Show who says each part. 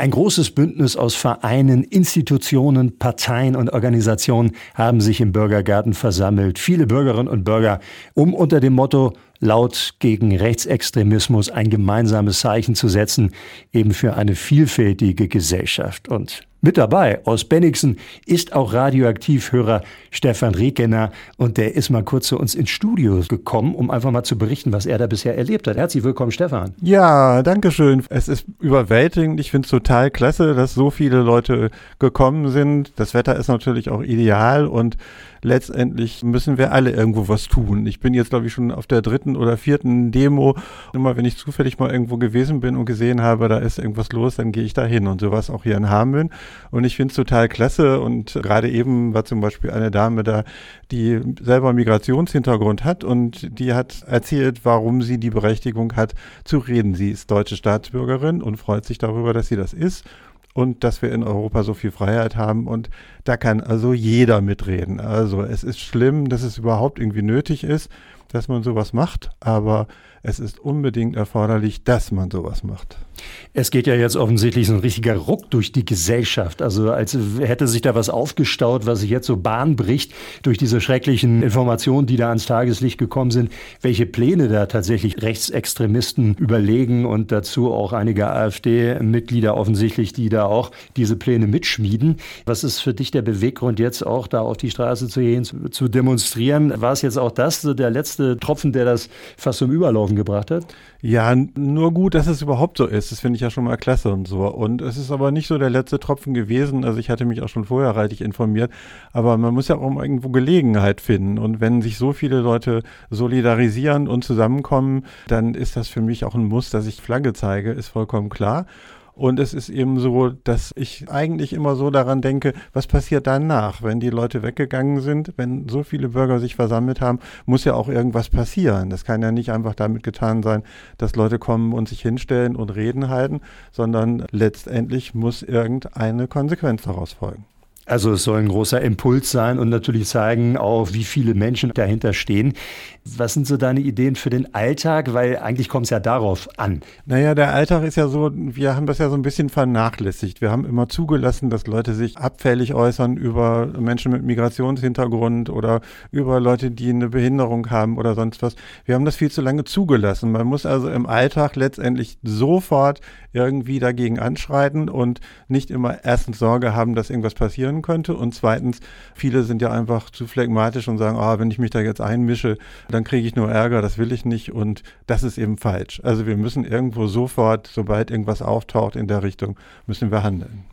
Speaker 1: Ein großes Bündnis aus Vereinen, Institutionen, Parteien und Organisationen haben sich im Bürgergarten versammelt. Viele Bürgerinnen und Bürger, um unter dem Motto laut gegen Rechtsextremismus ein gemeinsames Zeichen zu setzen, eben für eine vielfältige Gesellschaft. Und mit dabei aus Bennigsen ist auch Radioaktivhörer Stefan Rekener und der ist mal kurz zu uns ins Studio gekommen, um einfach mal zu berichten, was er da bisher erlebt hat. Herzlich willkommen, Stefan.
Speaker 2: Ja, danke schön. Es ist überwältigend. Ich finde es total klasse, dass so viele Leute gekommen sind. Das Wetter ist natürlich auch ideal und letztendlich müssen wir alle irgendwo was tun. Ich bin jetzt, glaube ich, schon auf der dritten oder vierten Demo. Immer wenn ich zufällig mal irgendwo gewesen bin und gesehen habe, da ist irgendwas los, dann gehe ich da hin. Und sowas auch hier in Hameln. Und ich finde es total klasse. Und gerade eben war zum Beispiel eine Dame da, die selber Migrationshintergrund hat und die hat erzählt, warum sie die Berechtigung hat zu reden. Sie ist deutsche Staatsbürgerin und freut sich darüber, dass sie das ist und dass wir in Europa so viel Freiheit haben und da kann also jeder mitreden. Also es ist schlimm, dass es überhaupt irgendwie nötig ist, dass man sowas macht, aber es ist unbedingt erforderlich, dass man sowas macht.
Speaker 1: Es geht ja jetzt offensichtlich so ein richtiger Ruck durch die Gesellschaft. Also als hätte sich da was aufgestaut, was sich jetzt so Bahn bricht durch diese schrecklichen Informationen, die da ans Tageslicht gekommen sind, welche Pläne da tatsächlich Rechtsextremisten überlegen und dazu auch einige AfD-Mitglieder offensichtlich, die da auch diese Pläne mitschmieden. Was ist für dich der Beweggrund jetzt auch da auf die Straße zu gehen, zu, demonstrieren? War es jetzt auch das, so der letzte Tropfen, der das fast zum Überlaufen gebracht hat?
Speaker 2: Ja, nur gut, dass es überhaupt so ist. Das finde ich ja schon mal klasse und so. Und es ist aber nicht so der letzte Tropfen gewesen. Also ich hatte mich auch schon vorher reichlich informiert. Aber man muss ja auch irgendwo Gelegenheit finden. Und wenn sich so viele Leute solidarisieren und zusammenkommen, dann ist das für mich auch ein Muss, dass ich Flagge zeige, ist vollkommen klar. Und es ist eben so, dass ich eigentlich immer so daran denke, was passiert danach, wenn die Leute weggegangen sind, wenn so viele Bürger sich versammelt haben, muss ja auch irgendwas passieren. Das kann ja nicht einfach damit getan sein, dass Leute kommen und sich hinstellen und Reden halten, sondern letztendlich muss irgendeine Konsequenz daraus folgen.
Speaker 1: Also es soll ein großer Impuls sein und natürlich zeigen auch, wie viele Menschen dahinter stehen. Was sind so deine Ideen für den Alltag? Weil eigentlich kommt es ja darauf an.
Speaker 2: Naja, der Alltag ist ja so, wir haben das ja so ein bisschen vernachlässigt. Wir haben immer zugelassen, dass Leute sich abfällig äußern über Menschen mit Migrationshintergrund oder über Leute, die eine Behinderung haben oder sonst was. Wir haben das viel zu lange zugelassen. Man muss also im Alltag letztendlich sofort irgendwie dagegen anschreiten und nicht immer erstens Sorge haben, dass irgendwas passieren könnte und zweitens, viele sind ja einfach zu phlegmatisch und sagen, ah, wenn ich mich da jetzt einmische, dann kriege ich nur Ärger, das will ich nicht und das ist eben falsch. Also wir müssen irgendwo sofort, sobald irgendwas auftaucht in der Richtung, müssen wir handeln.